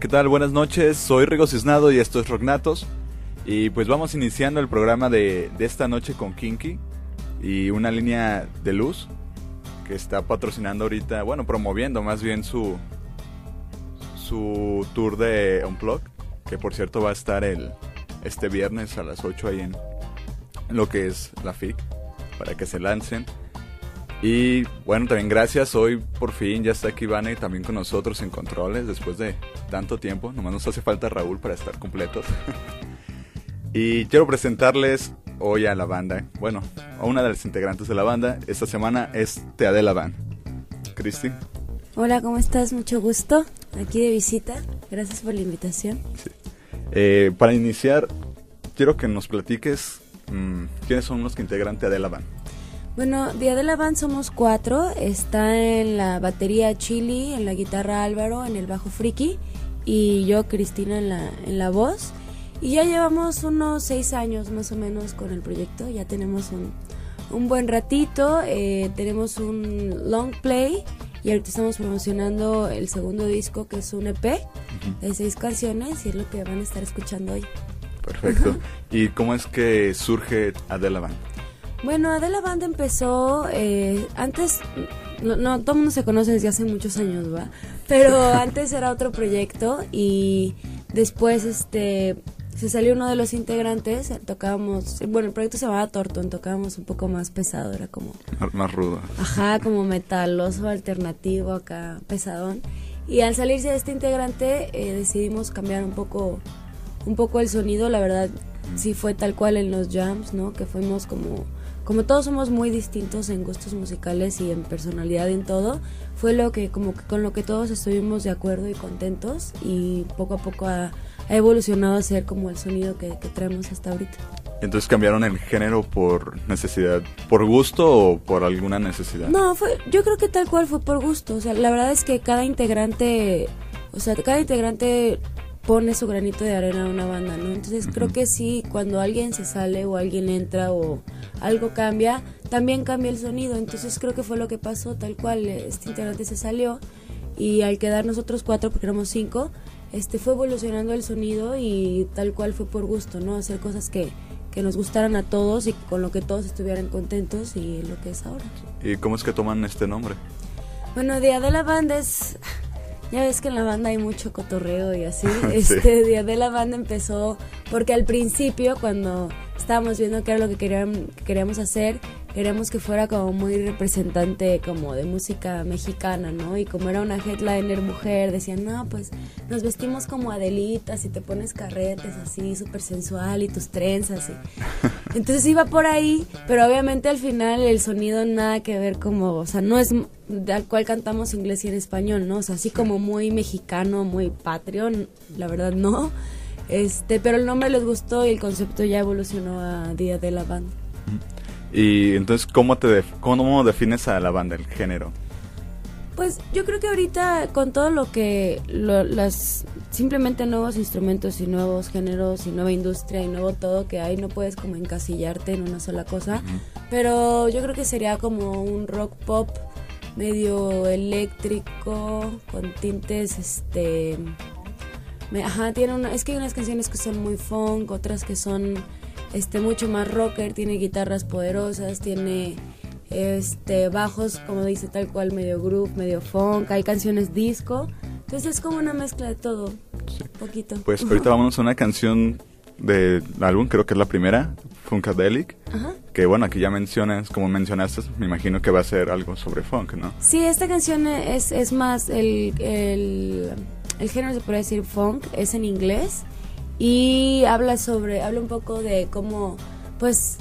¿Qué tal? Buenas noches, soy Rigo Cisnado y esto es Rocknatos. Y pues vamos iniciando el programa de, esta noche con Kinky y una línea de luz que está patrocinando ahorita, bueno, promoviendo más bien su, su tour de Unplug, que por cierto va a estar el, este viernes a las 8 ahí en lo que es la FIC, para que se lancen. Y bueno, también gracias. Hoy por fin ya está aquí Vane también con nosotros en controles después de tanto tiempo. Nomás nos hace falta Raúl para estar completos. y quiero presentarles hoy a la banda. Bueno, a una de las integrantes de la banda. Esta semana es Teadela Band. Cristi. Hola, ¿cómo estás? Mucho gusto. Aquí de visita. Gracias por la invitación. Eh, para iniciar, quiero que nos platiques mm, quiénes son los que integran Teadela Band. Bueno, Día de la Band somos cuatro. Está en la batería Chili, en la guitarra Álvaro, en el bajo Friki y yo, Cristina, en la, en la voz. Y ya llevamos unos seis años más o menos con el proyecto, ya tenemos un, un buen ratito, eh, tenemos un long play y ahorita estamos promocionando el segundo disco que es un EP de seis canciones y es lo que van a estar escuchando hoy. Perfecto. ¿Y cómo es que surge Adela Band? Bueno, Adela Band empezó eh, antes, no, no, todo el mundo se conoce desde hace muchos años, ¿va? Pero antes era otro proyecto y después este se salió uno de los integrantes, tocábamos, bueno, el proyecto se llamaba Torton, tocábamos un poco más pesado, era como... Más rudo. Ajá, como metaloso, alternativo, acá, pesadón. Y al salirse de este integrante eh, decidimos cambiar un poco, un poco el sonido, la verdad sí fue tal cual en los jams, ¿no? Que fuimos como como todos somos muy distintos en gustos musicales y en personalidad y en todo, fue lo que como que con lo que todos estuvimos de acuerdo y contentos y poco a poco ha, ha evolucionado a ser como el sonido que, que, traemos hasta ahorita. Entonces cambiaron el género por necesidad, por gusto o por alguna necesidad. No, fue, yo creo que tal cual fue por gusto. O sea, la verdad es que cada integrante, o sea, cada integrante pone su granito de arena a una banda, ¿no? Entonces uh -huh. creo que sí, cuando alguien se sale o alguien entra o algo cambia, también cambia el sonido. Entonces creo que fue lo que pasó, tal cual. Este integrante se salió y al quedar nosotros cuatro, porque éramos cinco, este fue evolucionando el sonido y tal cual fue por gusto, ¿no? Hacer cosas que, que nos gustaran a todos y con lo que todos estuvieran contentos y lo que es ahora. ¿Y cómo es que toman este nombre? Bueno, Día de la Banda es ya ves que en la banda hay mucho cotorreo y así. Este Día de la Banda empezó porque al principio, cuando estábamos viendo qué era lo que queríamos, que queríamos hacer, queríamos que fuera como muy representante como de música mexicana, ¿no? Y como era una headliner mujer, decían, no, pues nos vestimos como adelitas y te pones carretes así, súper sensual y tus trenzas. Y... Entonces iba por ahí, pero obviamente al final el sonido nada que ver como, o sea, no es al cual cantamos inglés y en español, ¿no? O sea, así como muy mexicano, muy patrio, la verdad no. Este, pero el nombre les gustó y el concepto ya evolucionó a Día de la Banda. Y entonces, ¿cómo, te def ¿cómo defines a la banda, el género? Pues yo creo que ahorita con todo lo que lo, las simplemente nuevos instrumentos y nuevos géneros y nueva industria y nuevo todo que hay no puedes como encasillarte en una sola cosa, uh -huh. pero yo creo que sería como un rock pop medio eléctrico con tintes este me, ajá, tiene una es que hay unas canciones que son muy funk, otras que son este mucho más rocker, tiene guitarras poderosas, tiene este bajos como dice tal cual medio groove, medio funk, hay canciones disco, entonces es como una mezcla de todo, sí. poquito. Pues ahorita vámonos a una canción del álbum, creo que es la primera, Funkadelic, Ajá. que bueno, aquí ya mencionas, como mencionaste, me imagino que va a ser algo sobre funk, ¿no? Sí, esta canción es, es más, el, el, el género se puede decir funk, es en inglés y habla sobre, habla un poco de cómo, pues,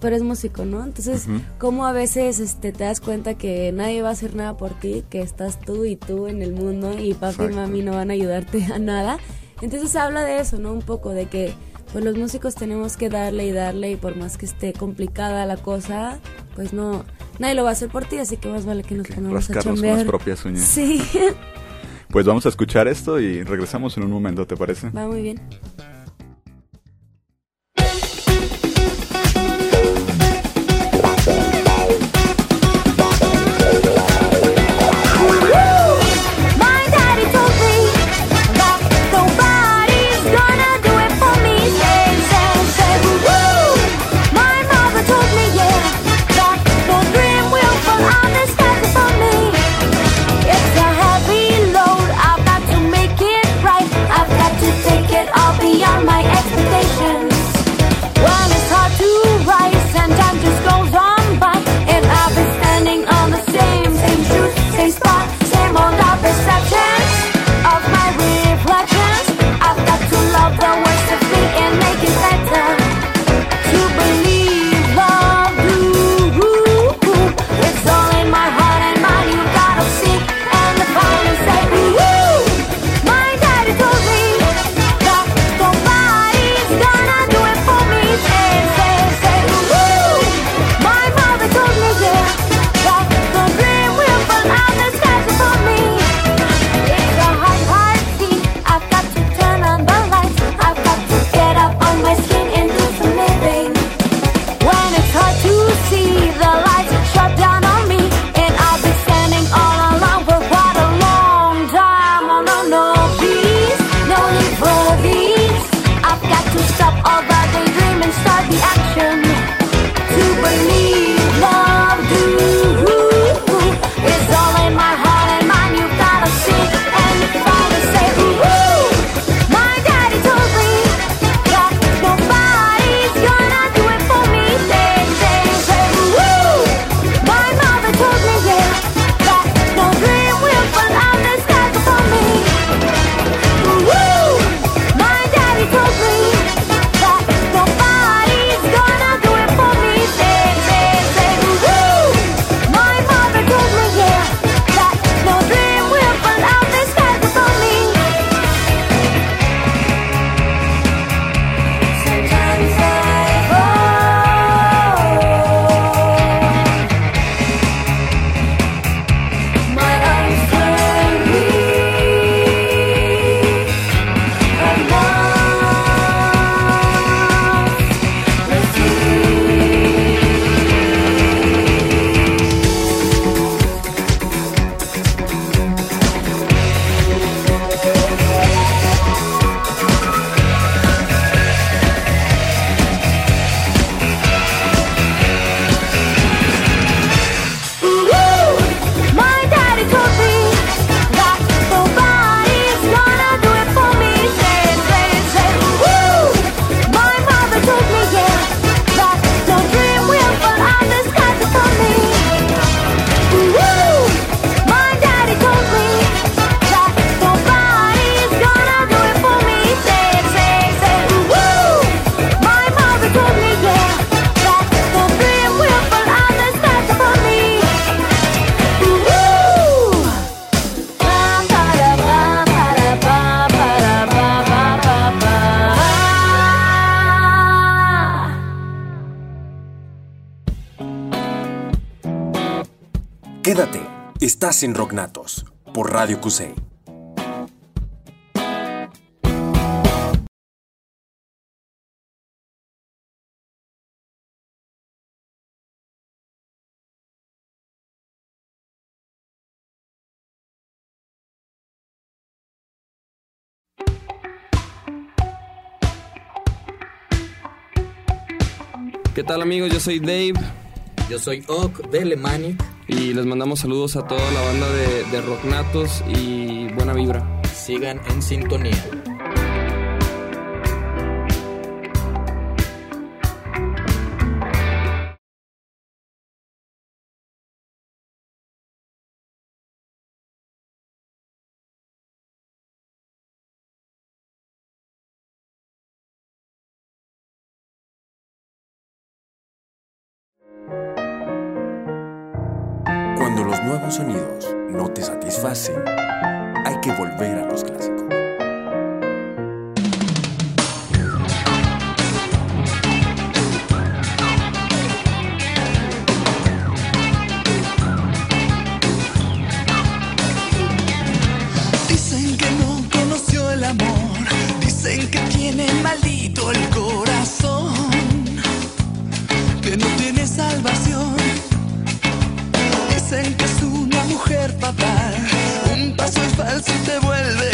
tú eres músico, ¿no? Entonces, uh -huh. cómo a veces este, te das cuenta que nadie va a hacer nada por ti, que estás tú y tú en el mundo y papi Exacto. y mami no van a ayudarte a nada. Entonces habla de eso, ¿no? Un poco de que pues los músicos tenemos que darle y darle y por más que esté complicada la cosa, pues no, nadie lo va a hacer por ti, así que más vale que nos que pongamos a con las propias uñas. Sí. Pues vamos a escuchar esto y regresamos en un momento, ¿te parece? Va muy bien. Rognatos por Radio QC. ¿Qué tal amigos? Yo soy Dave. Yo soy Ock de Lemanic. Y les mandamos saludos a toda la banda de, de Rocknatos y buena vibra. Sigan en sintonía. sonidos no te satisfacen, hay que volver a los clásicos. Un paso es falso y te vuelve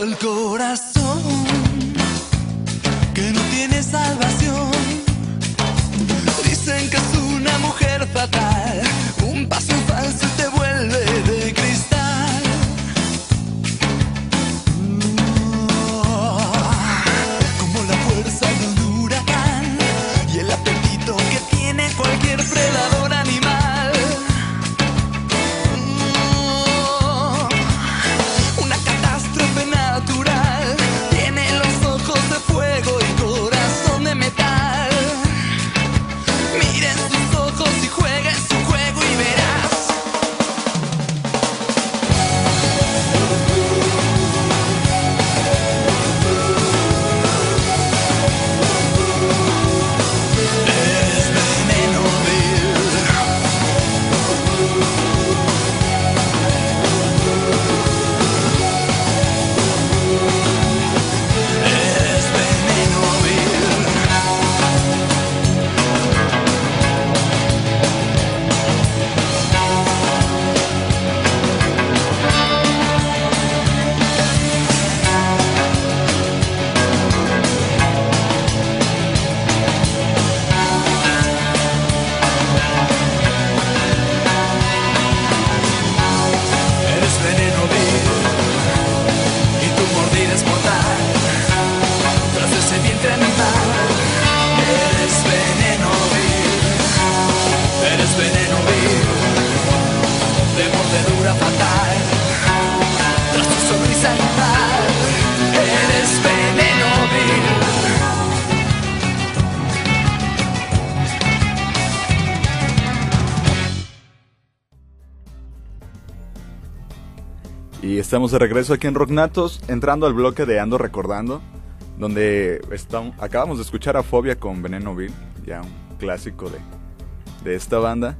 alcohol. Y estamos de regreso aquí en Rocknatos, entrando al bloque de Ando Recordando, donde estamos, acabamos de escuchar a Fobia con Veneno Bill, ya un clásico de, de esta banda.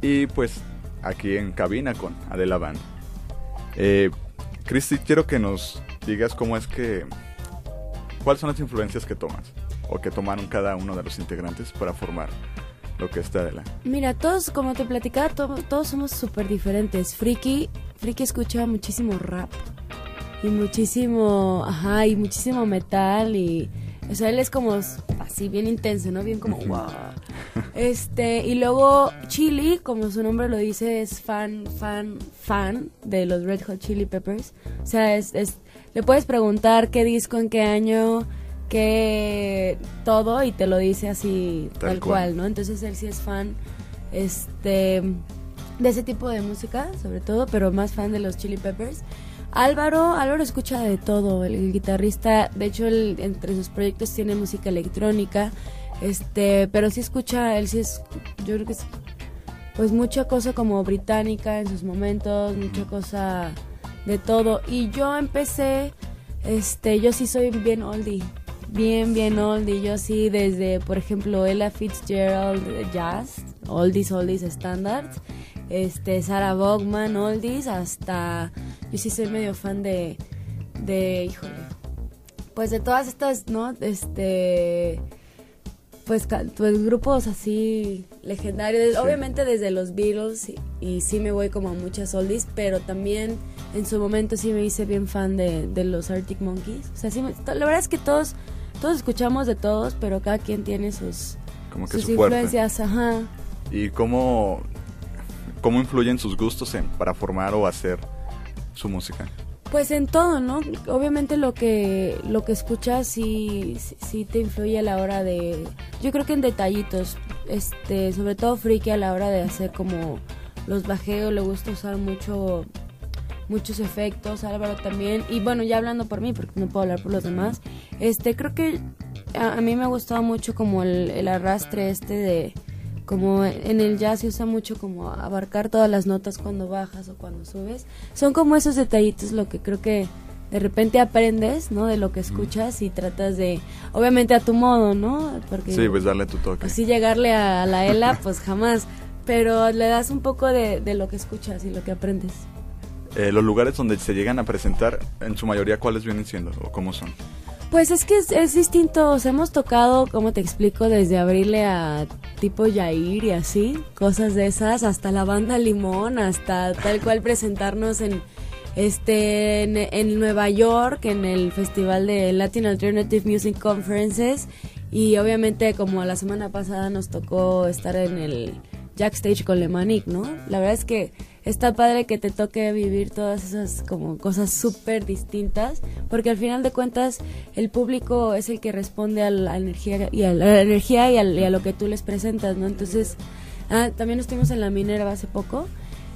Y pues aquí en cabina con Adela Band. Eh, Cristi, quiero que nos digas cómo es que... ¿Cuáles son las influencias que tomas? O que tomaron cada uno de los integrantes para formar lo que está Adela. Mira, todos, como te platicaba, to- todos somos súper diferentes. Friki, Friki escucha muchísimo rap y muchísimo, ajá, y muchísimo metal y, o sea, él es como así bien intenso, ¿no? Bien como, wow. Este, y luego Chili, como su nombre lo dice, es fan, fan, fan de los Red Hot Chili Peppers. O sea, es, es le puedes preguntar qué disco, en qué año, qué todo y te lo dice así Tal tal, cual. cual, ¿no? Entonces él sí es fan, este, de ese tipo de música, sobre todo, pero más fan de los Chili Peppers. Álvaro, Álvaro escucha de todo, el, el guitarrista, de hecho él entre sus proyectos tiene música electrónica, este, pero sí escucha, él sí es, yo creo que es, pues mucha cosa como británica en sus momentos, mucha cosa de todo. Y yo empecé, este, yo sí soy bien oldie, bien, bien oldie. Yo sí desde, por ejemplo, Ella Fitzgerald eh, jazz, oldies, oldies standards, este, Sarah Vaughan oldies, hasta, yo sí soy medio fan de, de, híjole, pues de todas estas, ¿no? Este, pues, pues grupos así legendarios, Sí. obviamente desde los Beatles y, y sí me voy como a muchas oldies, pero también en su momento sí me hice bien fan de, de los Arctic Monkeys. O sea, sí me- la verdad es que todos todos escuchamos de todos, pero cada quien tiene sus Como que sus su fuerte. influencias, ajá. ¿Y cómo, cómo influyen sus gustos en, para formar o hacer su música? Pues en todo, ¿no? Obviamente lo que lo que escuchas sí, sí, sí te influye a la hora de... Yo creo que en detallitos, este, sobre todo Friki a la hora de hacer como los bajeos, le gusta usar mucho muchos efectos, Álvaro también, y bueno, ya hablando por mí, porque no puedo hablar por los demás, este, creo que a, a mí me ha gustado mucho como el, el arrastre este de, como en el jazz se usa mucho como abarcar todas las notas cuando bajas o cuando subes, son como esos detallitos lo que creo que de repente aprendes, ¿no? De lo que escuchas y tratas de, obviamente a tu modo, ¿no? Porque Sí, pues darle tu toque. así llegarle a la ELA, pues jamás, pero le das un poco de, de lo que escuchas y lo que aprendes. Eh, los lugares donde se llegan a presentar, en su mayoría, ¿cuáles vienen siendo o cómo son? Pues es que es, es distinto, hemos tocado, como te explico, desde abrirle a tipo Yair y así, cosas de esas, hasta la banda Limón, hasta tal cual presentarnos en este en, Nueva York, en el festival de Latin Alternative Music Conferences, y obviamente como la semana pasada nos tocó estar en el Jack Stage con Lemanic, ¿no? La verdad es que está padre que te toque vivir todas esas como cosas súper distintas, porque al final de cuentas el público es el que responde a la energía y a la energía y, a lo que tú les presentas, ¿no? Entonces, ah, también estuvimos en la Minerva hace poco.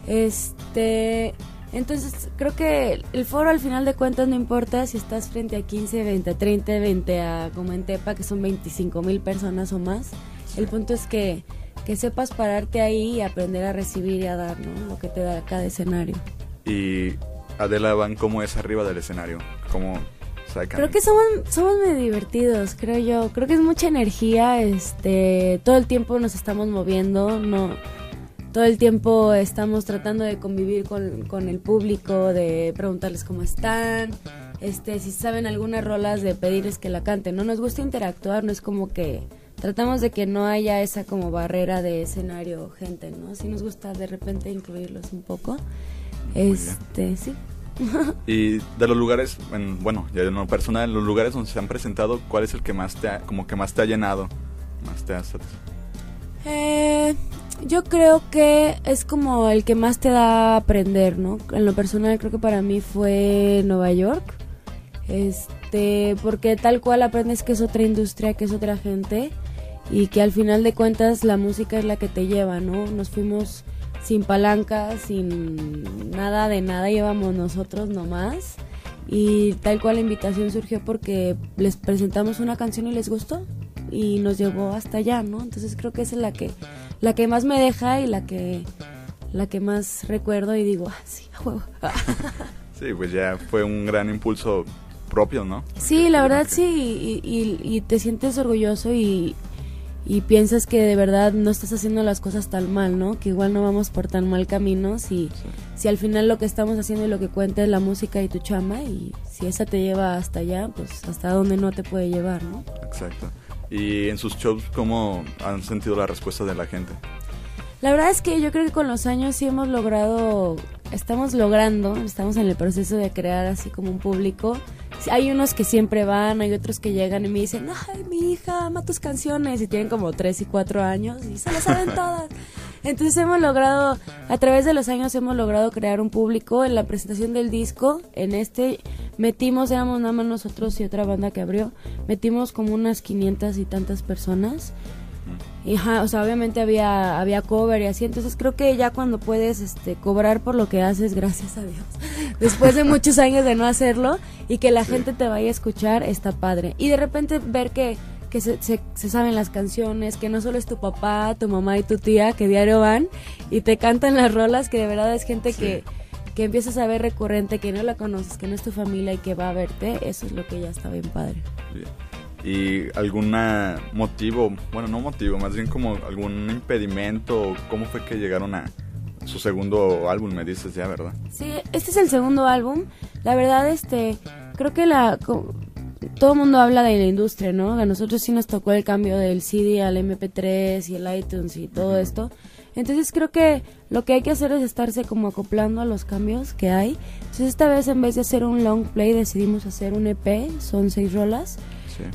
Este, entonces creo que el foro al final de cuentas no importa si estás frente a 15, 20, 30, 20 a como en Tepa que son 25 mil personas o más. El punto es que, que sepas pararte ahí y aprender a recibir y a dar, ¿no? Lo que te da cada escenario. Y Adela Van, ¿cómo es arriba del escenario? ¿Cómo sacan? Creo que somos, somos medio divertidos, creo yo. Creo que es mucha energía, este, todo el tiempo nos estamos moviendo, no, todo el tiempo estamos tratando de convivir con, con el público, de preguntarles cómo están, este, si saben algunas rolas, de pedirles que la canten. No nos gusta interactuar, no es como que tratamos de que no haya esa como barrera de escenario, gente, ¿no? Sí nos gusta de repente incluirlos un poco. Este, sí. Y de los lugares, en- bueno, ya en lo personal, los lugares donde se han presentado, ¿cuál es el que más te ha, como que más te ha llenado? Más te ha? Eh, yo creo que es como el que más te da a aprender, ¿no? En lo personal creo que para mí fue Nueva York. Este, porque tal cual aprendes que es otra industria, que es otra gente y que al final de cuentas la música es la que te lleva, ¿no? Nos fuimos sin palanca, sin nada de nada, llevamos nosotros nomás. Y tal cual la invitación surgió porque les presentamos una canción y les gustó y nos llevó hasta allá, ¿no? Entonces creo que esa es la que la que más me deja y la que la que más recuerdo y digo, ah, sí, a huevo. Sí, pues ya fue un gran impulso propio, ¿no? Sí, la verdad sí, y, y- y te sientes orgulloso y, y piensas que de verdad no estás haciendo las cosas tan mal, ¿no? Que igual no vamos por tan mal camino si, si al final lo que estamos haciendo y lo que cuenta es la música y tu chamba y si esa te lleva hasta allá, pues hasta donde no te puede llevar, ¿no? Exacto. Y en sus shows, ¿cómo han sentido la respuesta de la gente? La verdad es que yo creo que con los años sí hemos logrado, estamos logrando, estamos en el proceso de crear así como un público. Hay unos que siempre van, hay otros que llegan y me dicen, ay, mi hija ama tus canciones y tienen como 3 y 4 años y se las saben todas. Entonces hemos logrado, a través de los años hemos logrado crear un público. En la presentación del disco, en este metimos, éramos nada más nosotros y otra banda que abrió, metimos como unas 500 y tantas personas. Y, ajá, o sea, obviamente había, había cover y así, entonces creo que ya cuando puedes este, cobrar por lo que haces, gracias a Dios, después de muchos años de no hacerlo y que la gente te vaya a escuchar, está padre. Y de repente ver que, que se, se, se saben las canciones, que no solo es tu papá, tu mamá y tu tía que diario van y te cantan las rolas, que de verdad es gente que, que empiezas a ver recurrente, que no la conoces, que no es tu familia y que va a verte, eso es lo que ya está bien padre. Bien. ¿Y algún motivo, bueno, no motivo, más bien como algún impedimento? ¿Cómo fue que llegaron a su segundo álbum, me dices ya, verdad? Sí, este es el segundo álbum. La verdad, este, creo que la todo el mundo habla de la industria, ¿no? A nosotros sí nos tocó el cambio del CD al MP3 y el iTunes y todo esto. Entonces creo que lo que hay que hacer es estarse como acoplando a los cambios que hay. Entonces esta vez en vez de hacer un long play decidimos hacer un EP, son seis rolas.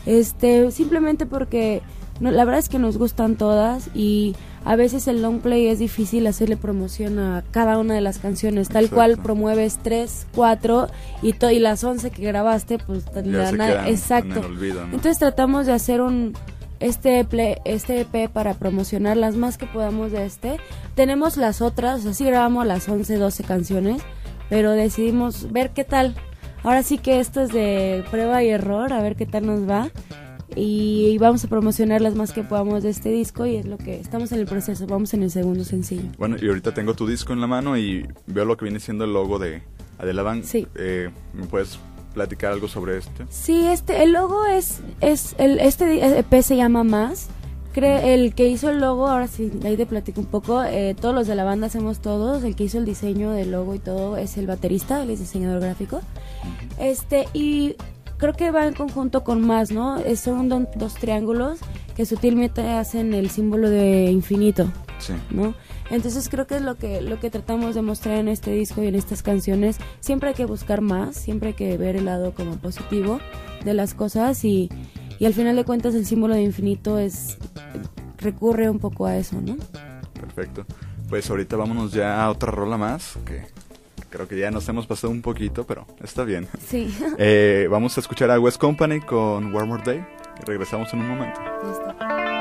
Sí. Este, simplemente porque no, la verdad es que nos gustan todas y a veces el long play es difícil hacerle promoción a cada una de las canciones, tal Exacto. cual promueves tres, cuatro y, to- y las once que grabaste, pues Ya se quedan exacto. en el olvido, ¿no? Entonces tratamos de hacer un este play- este EP para promocionar las más que podamos de este. Tenemos las otras, o sea, sí grabamos las 11, 12 canciones, pero decidimos ver qué tal. Ahora sí que esto es de prueba y error, a ver qué tal nos va. Y vamos a promocionar las más que podamos de este disco y es lo que estamos en el proceso, vamos en el segundo sencillo. Bueno, y ahorita tengo tu disco en la mano y veo lo que viene siendo el logo de Adela Van. Sí. Eh, ¿Me puedes platicar algo sobre este? Sí, este, el logo es, es el, este EP se llama Más. Cre- el que hizo el logo, ahora sí, ahí te platico un poco, eh, todos los de la banda hacemos todos, el que hizo el diseño del logo y todo es el baterista, él es diseñador gráfico. Este, y creo que va en conjunto con Más, ¿no? Son don- dos triángulos que sutilmente hacen el símbolo de infinito. Sí. ¿no? Entonces creo que es lo que lo que tratamos de mostrar en este disco y en estas canciones. Siempre hay que buscar más, siempre hay que ver el lado como positivo de las cosas y, y al final de cuentas el símbolo de infinito es recurre un poco a eso, ¿no? Perfecto. Pues ahorita vámonos ya a otra rola más, que creo que ya nos hemos pasado un poquito, pero está bien. Sí. Eh, vamos a escuchar a West Company con One More Day y regresamos en un momento. Ya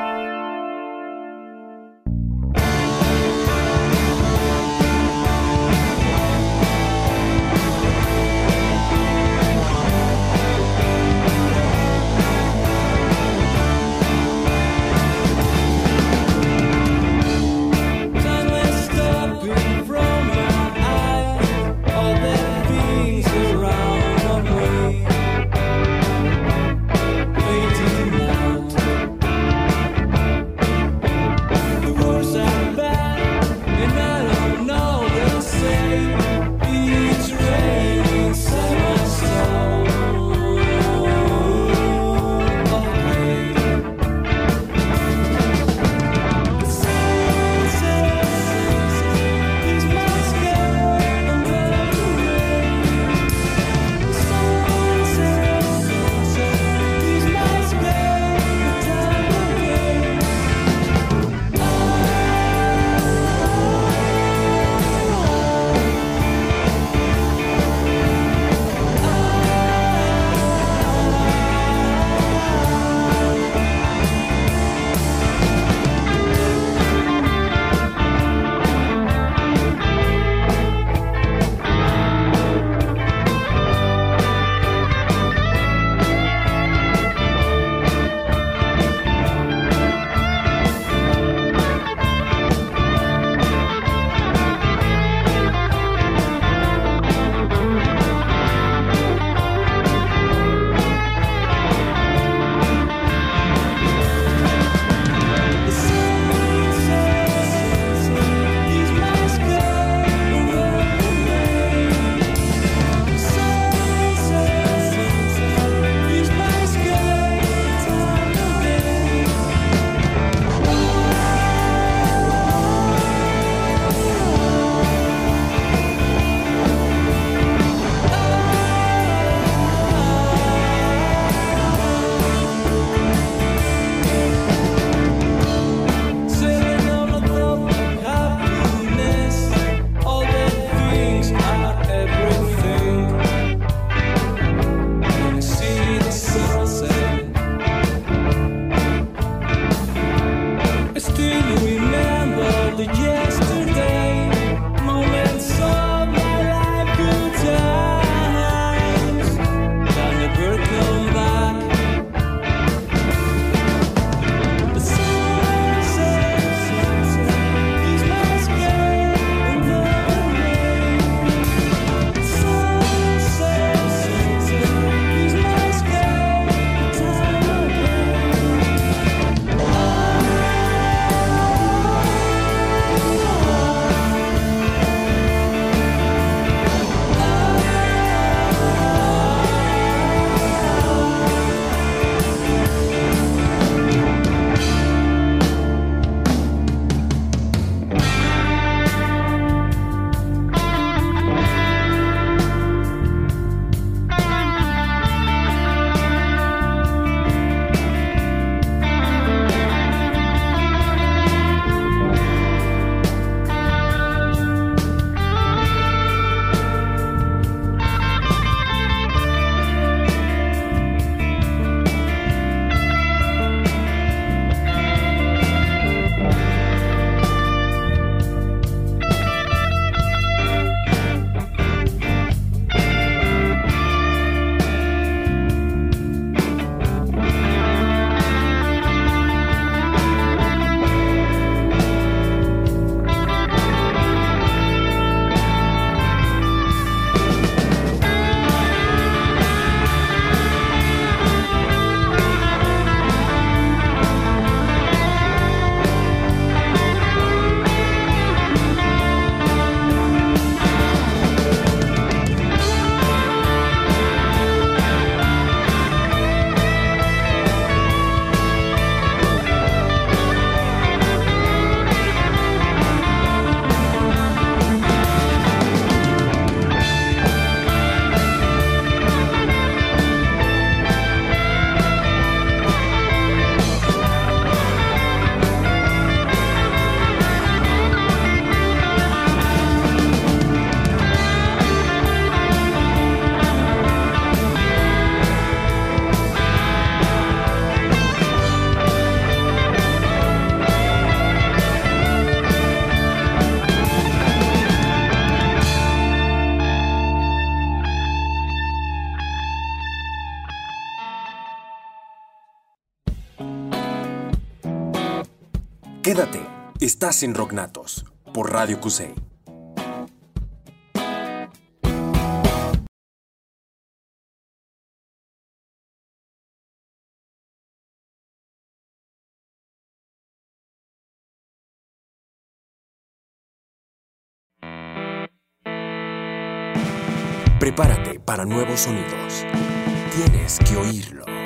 estás en Rocknatos por Radio Cusey. Prepárate para nuevos sonidos. Tienes que oírlo.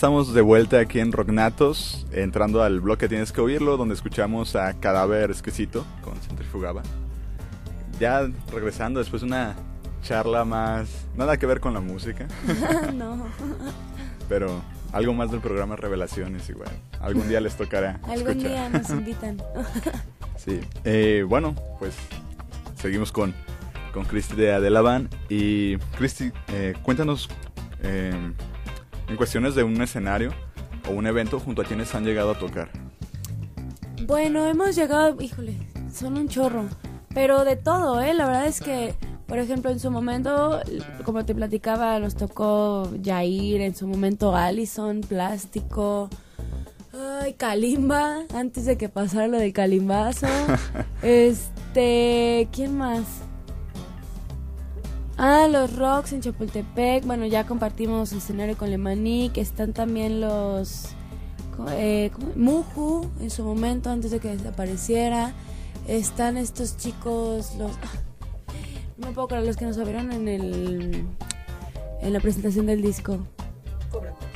Estamos de vuelta aquí en Rocknatos, entrando al bloque Tienes que oírlo, donde escuchamos a Cadáver Exquisito con Centrifugaba. Ya regresando después de una charla más, nada que ver con la música, no. pero algo más del programa Revelaciones igual. Algún día les tocará Algún escuchar. día nos invitan. Sí, eh, bueno, pues seguimos con, con Cristi de Adelaban. Y Cristi, eh, cuéntanos eh, en cuestiones de un escenario o un evento junto a quienes han llegado a tocar. Bueno, hemos llegado, híjole, son un chorro, pero de todo, ¿eh? La verdad es que, por ejemplo, en su momento, como te platicaba, nos tocó Jair, en su momento Allison, Plástico, ay, Kalimba, antes de que pasara lo del Kalimbazo. este, ¿quién más? Ah, los Rocks en Chapultepec. Bueno, ya compartimos escenario con Lemaní, que están también los eh. Muju en su momento antes de que desapareciera. Están estos chicos, los no me puedo creer, los que nos abrieron en el en la presentación del disco.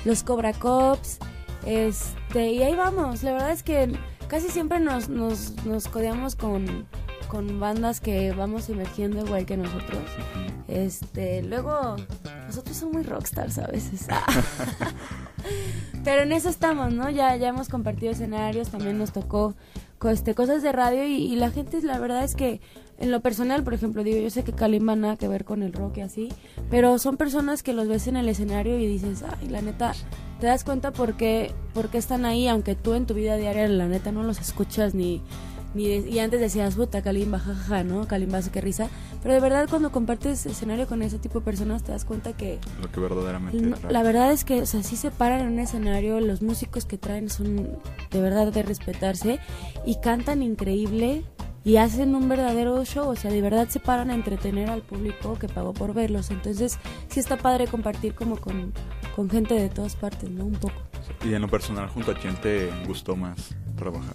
Los Cobra Cops. Este, y ahí vamos. La verdad es que casi siempre nos, nos, nos codeamos con, con bandas que vamos emergiendo igual que nosotros. Este, luego, nosotros somos muy rockstars a veces. Pero en eso estamos, ¿no? Ya, ya hemos compartido escenarios, también nos tocó este, cosas de radio y, y la gente, la verdad es que en lo personal, por ejemplo, digo, yo sé que Kalimba nada que ver con el rock y así, pero son personas que los ves en el escenario y dices, ay, la neta, te das cuenta por qué, por qué están ahí, aunque tú en tu vida diaria, la neta, no los escuchas ni... Ni de- y antes decías, puta, Kalimba, jajaja, ¿no? Kalimbazo, qué risa. Pero de verdad, cuando compartes escenario con ese tipo de personas, te das cuenta que Lo que verdaderamente no, la verdad es que, o sea, sí se paran en un escenario, los músicos que traen son de verdad de respetarse y cantan increíble y hacen un verdadero show, o sea, de verdad se paran a entretener al público que pagó por verlos. Entonces, sí está padre compartir como con, con gente de todas partes, ¿no? Un poco. Y en lo personal, ¿junto a quién te gustó más trabajar?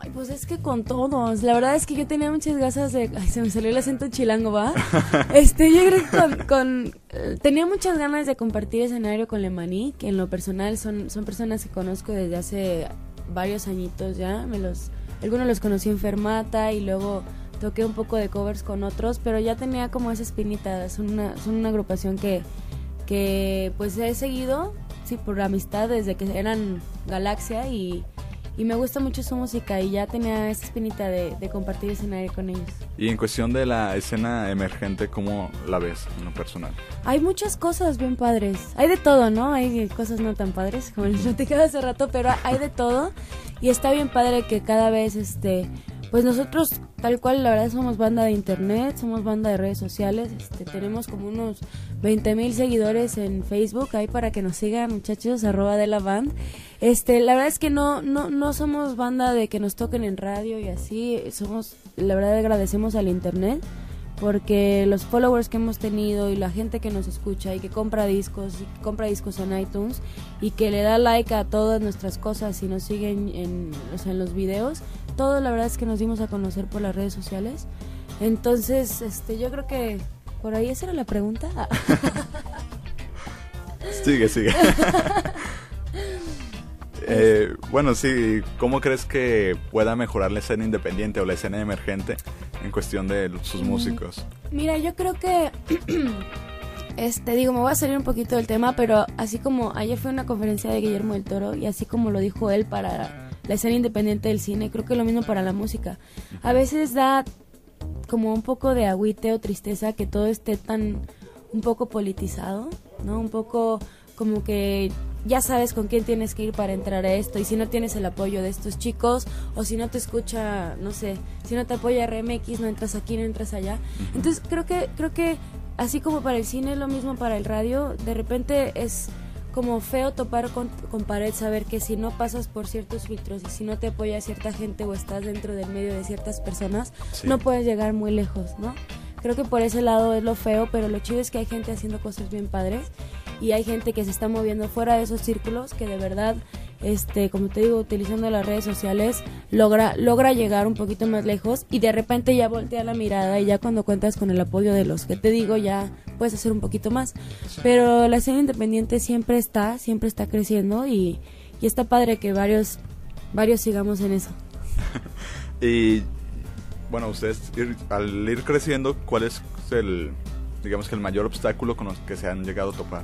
Ay, pues es que con todos. La verdad es que yo tenía muchas ganas de. Ay, se me salió el acento chilango, ¿va? este, yo creo que con. con- eh, tenía muchas ganas de compartir escenario con Lemaní, que en lo personal son, son personas que conozco desde hace varios añitos ya. Me los, algunos los conocí en Fermata y luego toqué un poco de covers con otros, pero ya tenía como esa espinita. Son una, son una agrupación que, que pues he seguido, sí, por amistad desde que eran Galaxia y, y me gusta mucho su música y ya tenía esa espinita de, de compartir escenario con ellos. Y en cuestión de la escena emergente, ¿cómo la ves en lo personal? Hay muchas cosas bien padres. Hay de todo, ¿no? Hay cosas no tan padres, como les platicaba hace rato, pero hay de todo. Y está bien padre que cada vez, este, pues nosotros, tal cual, la verdad, somos banda de internet, somos banda de redes sociales. Este, tenemos como unos 20 mil seguidores en Facebook, ahí para que nos sigan, muchachos, arroba de la band. Este, la verdad es que no, no, no somos banda de que nos toquen en radio y así. Somos, la verdad, agradecemos al internet porque los followers que hemos tenido y la gente que nos escucha y que compra discos y que compra discos en iTunes y que le da like a todas nuestras cosas y nos siguen en, o sea, en los videos, todo la verdad es que nos dimos a conocer por las redes sociales. Entonces, este, yo creo que por ahí esa era la pregunta. Sigue, sigue. Eh, bueno, sí, ¿cómo crees que pueda mejorar la escena independiente o la escena emergente en cuestión de sus músicos? Mira, yo creo que este digo, me voy a salir un poquito del tema, pero así como ayer fue una conferencia de Guillermo del Toro y así como lo dijo él para la escena independiente del cine, creo que lo mismo para la música. A veces da como un poco de agüite o tristeza que todo esté tan un poco politizado, ¿no? Un poco como que ya sabes con quién tienes que ir para entrar a esto y si no tienes el apoyo de estos chicos o si no te escucha, no sé, si no te apoya RMX, no entras aquí, no entras allá. Entonces creo que creo que así como para el cine es lo mismo para el radio, de repente es como feo topar con, con pared, saber que si no pasas por ciertos filtros y si no te apoya cierta gente o estás dentro del medio de ciertas personas, Sí. no puedes llegar muy lejos, ¿no? Creo que por ese lado es lo feo, pero lo chido es que hay gente haciendo cosas bien padres y hay gente que se está moviendo fuera de esos círculos que de verdad, este, como te digo, utilizando las redes sociales, logra, logra llegar un poquito más lejos y de repente ya voltea la mirada y ya cuando cuentas con el apoyo de los que te digo ya puedes hacer un poquito más. Pero la escena independiente siempre está, siempre está creciendo y, y está padre que varios, varios sigamos en eso. Y bueno, ustedes ir- al ir creciendo, ¿cuál es el, digamos que el mayor obstáculo con los que se han llegado a topar?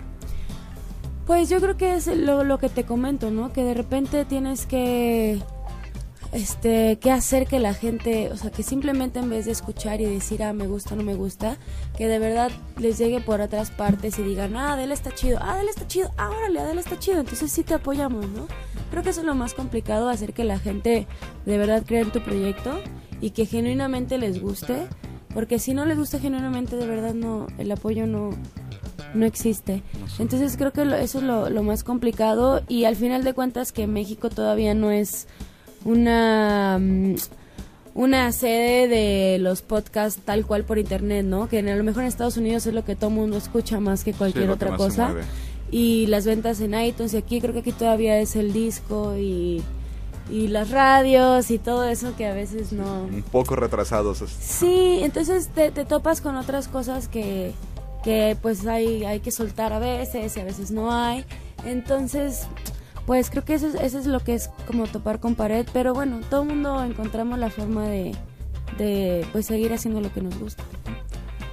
Pues yo creo que es lo, lo que te comento, ¿no? Que de repente tienes que este que hacer que la gente, o sea, que simplemente en vez de escuchar y decir, ah, me gusta, no me gusta, que de verdad les llegue por otras partes y digan, ah, Adele está chido, ah, Adele está chido, ah, órale, Adele está chido, entonces sí te apoyamos, ¿no? Creo que eso es lo más complicado, hacer que la gente de verdad crea en tu proyecto y que genuinamente les guste, porque si no les gusta genuinamente, de verdad no, el apoyo no, no existe. Entonces creo que lo- eso es lo, lo más complicado y al final de cuentas que México todavía no es una mm, una sede de los podcasts tal cual por internet, ¿no? Que a lo mejor en Estados Unidos es lo que todo mundo escucha más que cualquier Sí, lo que otra cosa. Y las ventas en iTunes y aquí creo que aquí todavía es el disco y y las radios y todo eso que a veces no Un poco retrasados. Sí, entonces te, te topas con otras cosas que, que pues hay, hay que soltar a veces y a veces no hay. Entonces, pues creo que eso es, eso es lo que es como topar con pared. Pero bueno, todo el mundo encontramos la forma de, de pues seguir haciendo lo que nos gusta.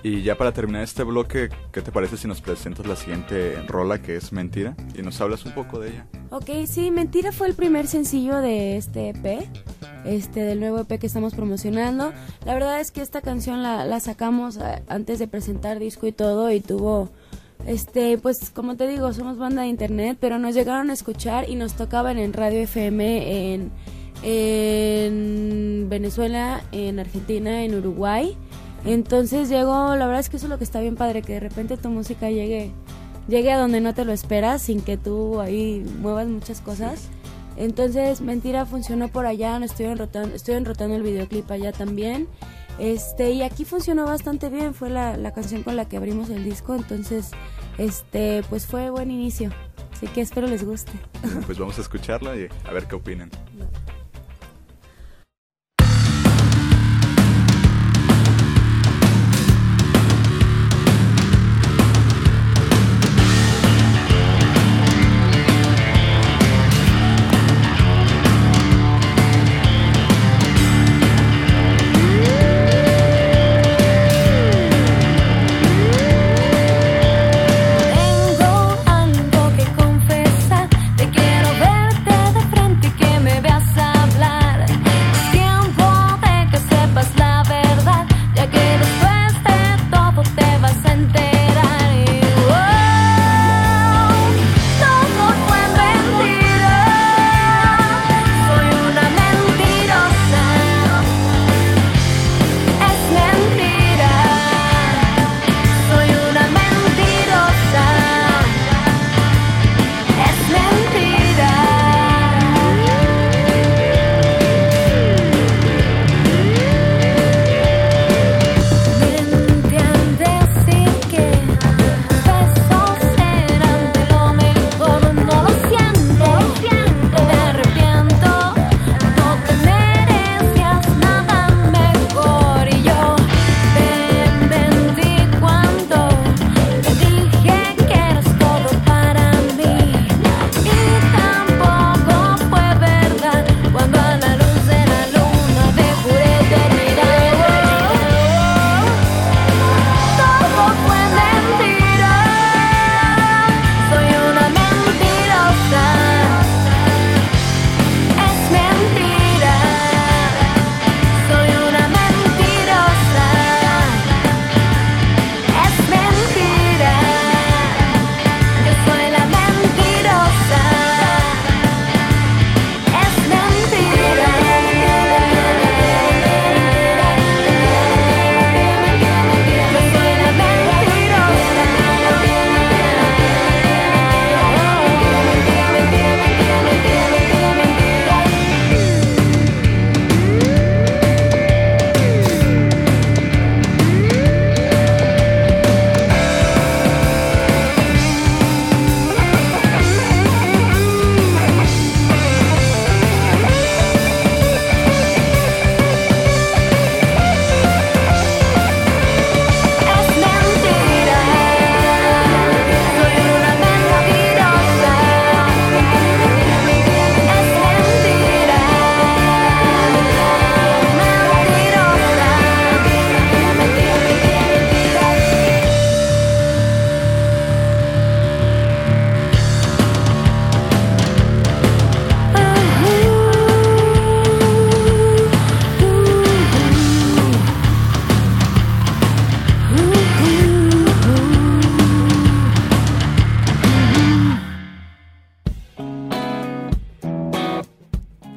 Y ya para terminar este bloque, ¿qué te parece si nos presentas la siguiente rola que es Mentira? Y nos hablas un poco de ella. Ok, sí, Mentira fue el primer sencillo de este EP, este del nuevo EP que estamos promocionando. La verdad es que esta canción la, la sacamos eh, antes de presentar disco y todo y tuvo, este, pues como te digo, somos banda de internet, pero nos llegaron a escuchar y nos tocaban en Radio FM en, en Venezuela, en Argentina, en Uruguay. Entonces llegó, la verdad es que eso es lo que está bien padre, que de repente tu música llegue, llegue a donde no te lo esperas, sin que tú ahí muevas muchas cosas. Entonces, Mentira funcionó por allá, no estoy enrotando, estoy enrotando el videoclip allá también. Este, y aquí funcionó bastante bien, fue la, la canción con la que abrimos el disco, entonces, este, pues fue buen inicio. Así que espero les guste. Pues vamos a escucharla y a ver qué opinan.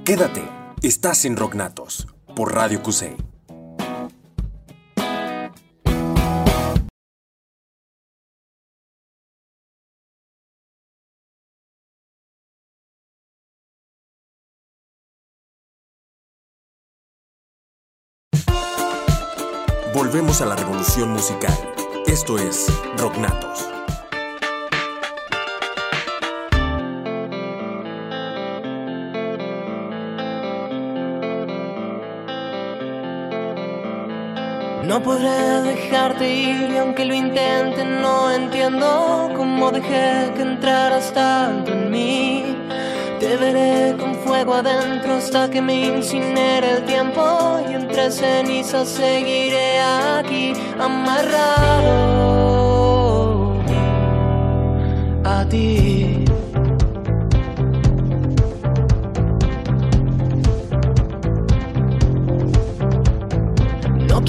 Quédate, estás en Rocknatos por Radio Cusey. Volvemos a la revolución musical. Esto es Rocknatos. No podré dejarte ir y aunque lo intente no entiendo cómo dejé que entraras tanto en mí. Te veré con fuego adentro hasta que me incinere el tiempo y entre cenizas seguiré aquí amarrado a ti.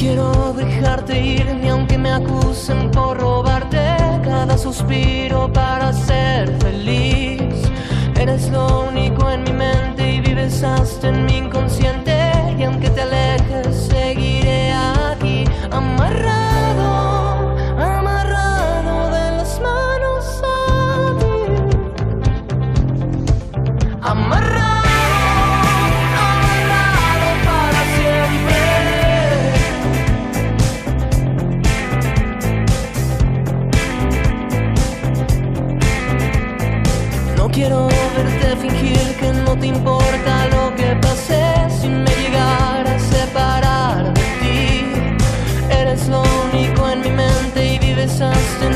Quiero dejarte ir ni aunque me acusen por robarte cada suspiro para ser feliz. Eres lo único en mi mente y vives hasta en mi inconsciente. Y aunque te alejes, seguiré aquí amarrado, quiero verte fingir que no te importa lo que pase si me llegara a separar de ti. Eres lo único en mi mente y vives hasta en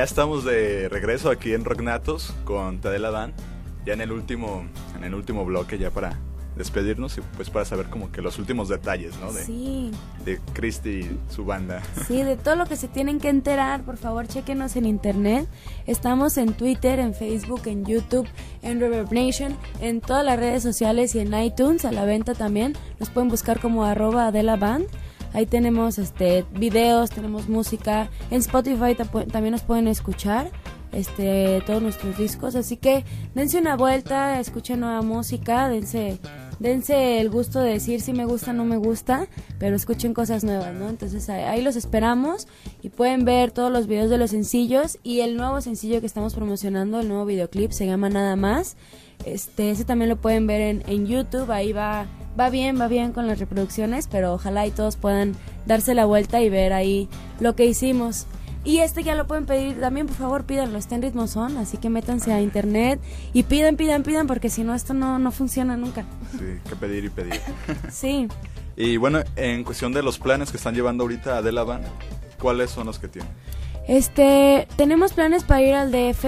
ya estamos de regreso aquí en Rocknatos con Tadela Dan, ya en el último, en el último bloque ya para despedirnos y pues para saber como que los últimos detalles, ¿no? De, Sí, de Christy y su banda. sí, de todo lo que se tienen que enterar, por favor, chequenos en internet. Estamos en Twitter, en Facebook, en YouTube, en Reverb Nation, en todas las redes sociales y en iTunes, a la venta también. Nos pueden buscar como arroba Adela Band. Ahí tenemos este videos, tenemos música. En Spotify también nos pueden escuchar este todos nuestros discos. Así que dense una vuelta, escuchen nueva música, dense, dense el gusto de decir si me gusta o no me gusta, pero escuchen cosas nuevas, ¿no? Entonces ahí los esperamos y pueden ver todos los videos de los sencillos y el nuevo sencillo que estamos promocionando, el nuevo videoclip, se llama Nada Más. Este, ese también lo pueden ver en, en YouTube, ahí va, va bien, va bien con las reproducciones, pero ojalá y todos puedan darse la vuelta y ver ahí lo que hicimos. Y este ya lo pueden pedir también, por favor, pídanlo, está en ritmo son, así que métanse a internet y pidan, pidan, pidan, porque si no, esto no, no funciona nunca. Sí, que pedir y pedir. Sí, Y bueno, en cuestión de los planes que están llevando ahorita Adela Band, ¿cuáles son los que tienen? este, tenemos planes para ir al DF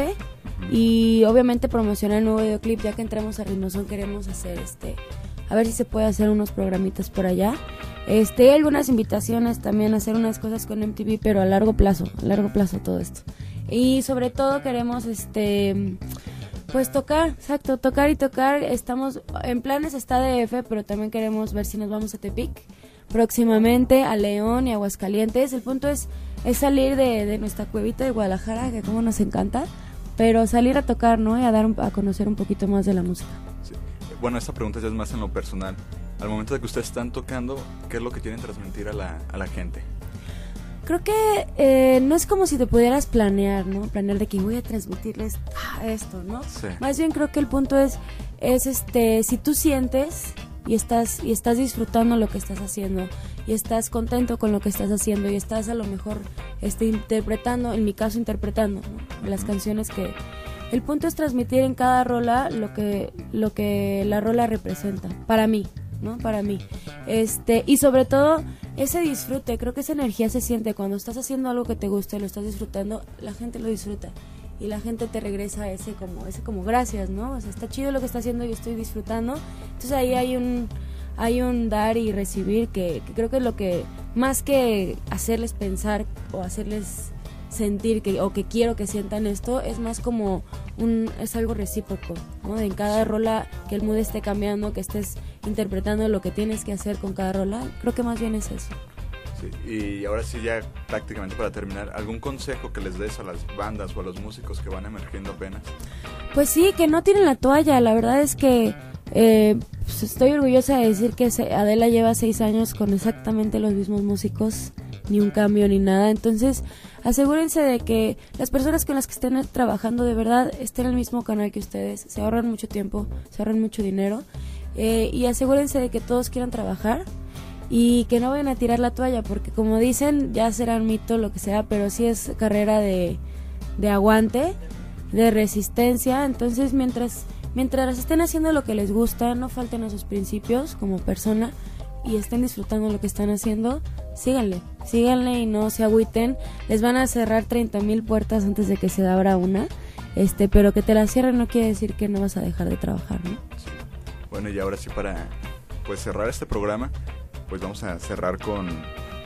y obviamente promocionar el nuevo videoclip, ya que entramos a ritmo son, queremos hacer este, a ver si se puede hacer unos programitas por allá. Este, hay algunas invitaciones también a hacer unas cosas con MTV, pero a largo plazo, a largo plazo todo esto. Y sobre todo queremos este pues tocar, exacto, tocar y tocar. Estamos en planes está DF, pero también queremos ver si nos vamos a Tepic próximamente, a León y Aguascalientes. El punto es es salir de, de nuestra cuevita de Guadalajara, que como nos encanta, pero salir a tocar, ¿no? Y a dar a conocer un poquito más de la música. Bueno, esta pregunta ya es más en lo personal. Al momento de que ustedes están tocando, ¿qué es lo que quieren transmitir a la, a la gente? Creo que eh, no es como si te pudieras planear, ¿no? Planear de que voy a transmitirles ah, esto, ¿no? Sí. Más bien creo que el punto es, es este, si tú sientes y estás y estás disfrutando lo que estás haciendo y estás contento con lo que estás haciendo y estás a lo mejor este interpretando en mi caso interpretando ¿no? las canciones que el punto es transmitir en cada rola lo que lo que la rola representa para mí no para mí. Este y sobre todo ese disfrute creo que esa energía se siente. Cuando estás haciendo algo que te gusta y lo estás disfrutando la gente lo disfruta. Y la gente te regresa ese como ese como gracias no o sea está chido lo que está haciendo y estoy disfrutando. Entonces ahí hay un hay un dar y recibir que, que creo que es lo que más que hacerles pensar o hacerles sentir que o que quiero que sientan esto es más como un es algo recíproco ¿no? en cada rola que el mood esté cambiando que estés interpretando lo que tienes que hacer con cada rola creo que más bien es eso Sí, y ahora sí ya prácticamente para terminar, ¿algún consejo que les des a las bandas o a los músicos que van emergiendo apenas? Pues sí, que no tienen la toalla. La verdad es que eh, pues estoy orgullosa de decir que Adela lleva seis años con exactamente los mismos músicos, ni un cambio ni nada. Entonces, asegúrense de que las personas con las que estén trabajando de verdad estén en el mismo canal que ustedes. Se ahorran mucho tiempo, se ahorran mucho dinero. eh, y asegúrense de que todos quieran trabajar y que no vayan a tirar la toalla, porque como dicen, ya será un mito lo que sea, pero sí es carrera de, de aguante, de resistencia. Entonces, mientras, mientras estén haciendo lo que les gusta, no falten a sus principios como persona y estén disfrutando lo que están haciendo, síganle, síganle y no se agüiten. Les van a cerrar 30 mil puertas antes de que se abra una. Este, pero que te la cierren no quiere decir que no vas a dejar de trabajar, ¿no? Bueno, y ahora sí para pues cerrar este programa, pues vamos a cerrar con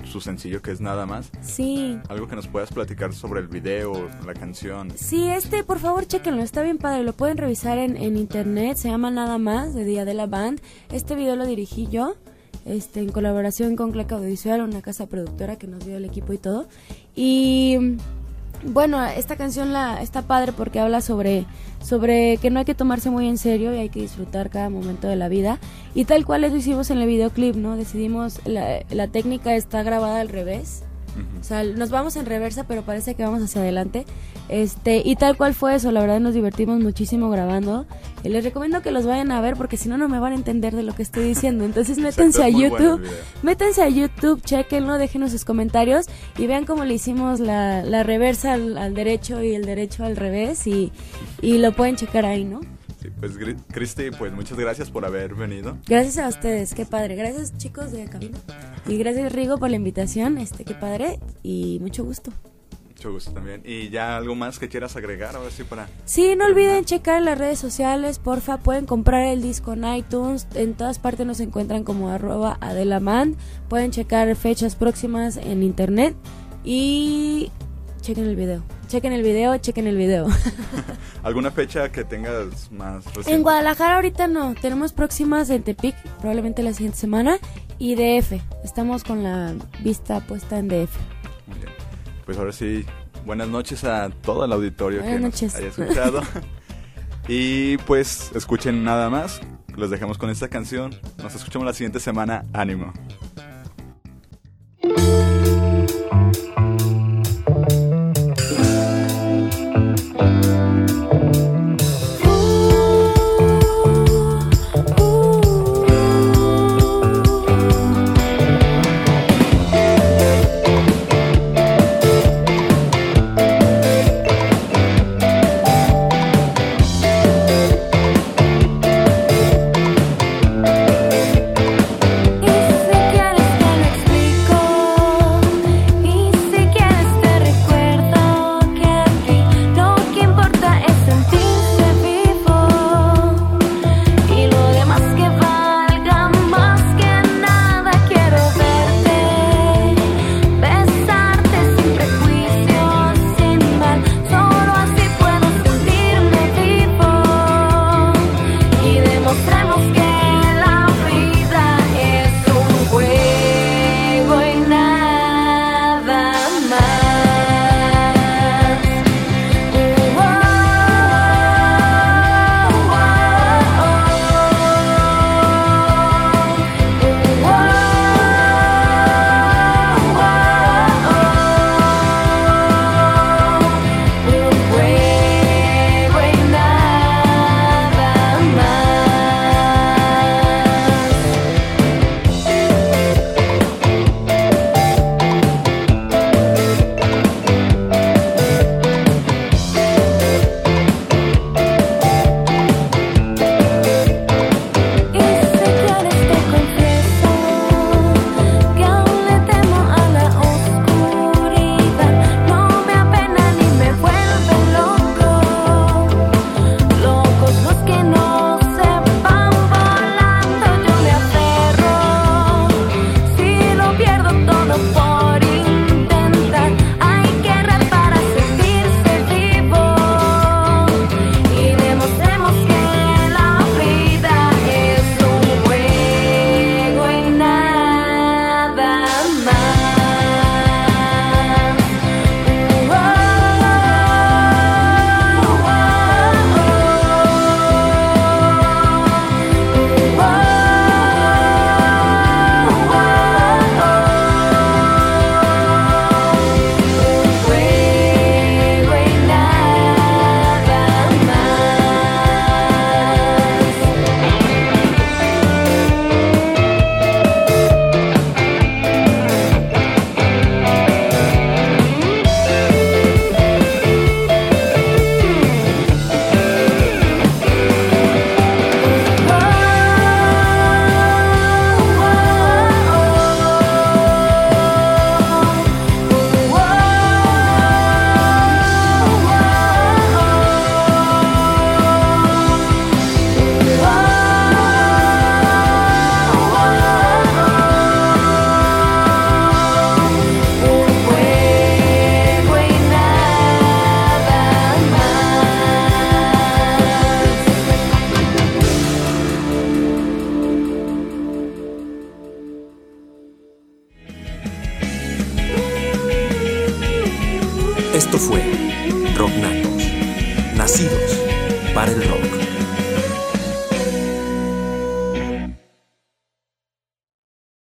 su sencillo que es Nada Más. Sí, Algo que nos puedas platicar sobre el video, la canción. Sí, este, por favor, chequenlo, está bien padre, lo pueden revisar en, en internet, se llama Nada Más, de Día de la Band. Este video lo dirigí yo, este, en colaboración con Cleca Audiovisual, una casa productora que nos dio el equipo y todo. Y bueno, esta canción la, está padre porque habla sobre, sobre que no hay que tomarse muy en serio y hay que disfrutar cada momento de la vida. Y tal cual eso hicimos en el videoclip, ¿no? Decidimos, la, la técnica está grabada al revés. O sea, nos vamos en reversa, pero parece que vamos hacia adelante. Este, y tal cual fue eso, la verdad nos divertimos muchísimo grabando. Y les recomiendo que los vayan a ver porque si no no me van a entender de lo que estoy diciendo. Entonces métanse Exacto, a bueno YouTube, video. métanse a YouTube, chequenlo, déjenos sus comentarios y vean cómo le hicimos la, la reversa al, al derecho y el derecho al revés y, y lo pueden checar ahí, ¿no? Sí, pues Cristi, pues muchas gracias por haber venido. Gracias a ustedes, qué padre. Gracias chicos de cabina. Y gracias Rigo por la invitación, este, qué padre y mucho gusto. Mucho gusto también. Y ya algo más que quieras agregar ahora sí para... Sí, no olviden checar las redes sociales, porfa, pueden comprar el disco en iTunes, en todas partes nos encuentran como arroba Adelaman, pueden checar fechas próximas en internet y chequen el video, chequen el video, chequen el video. ¿Alguna fecha que tengas más reciente? en Guadalajara ahorita no, tenemos próximas en Tepic, probablemente la siguiente semana, y DF, estamos con la vista puesta en DF. Muy bien. Pues ahora sí, buenas noches a todo el auditorio Buenas que noches. nos haya escuchado. y pues escuchen nada más. Los dejamos con esta canción. Nos escuchamos la siguiente semana. Ánimo.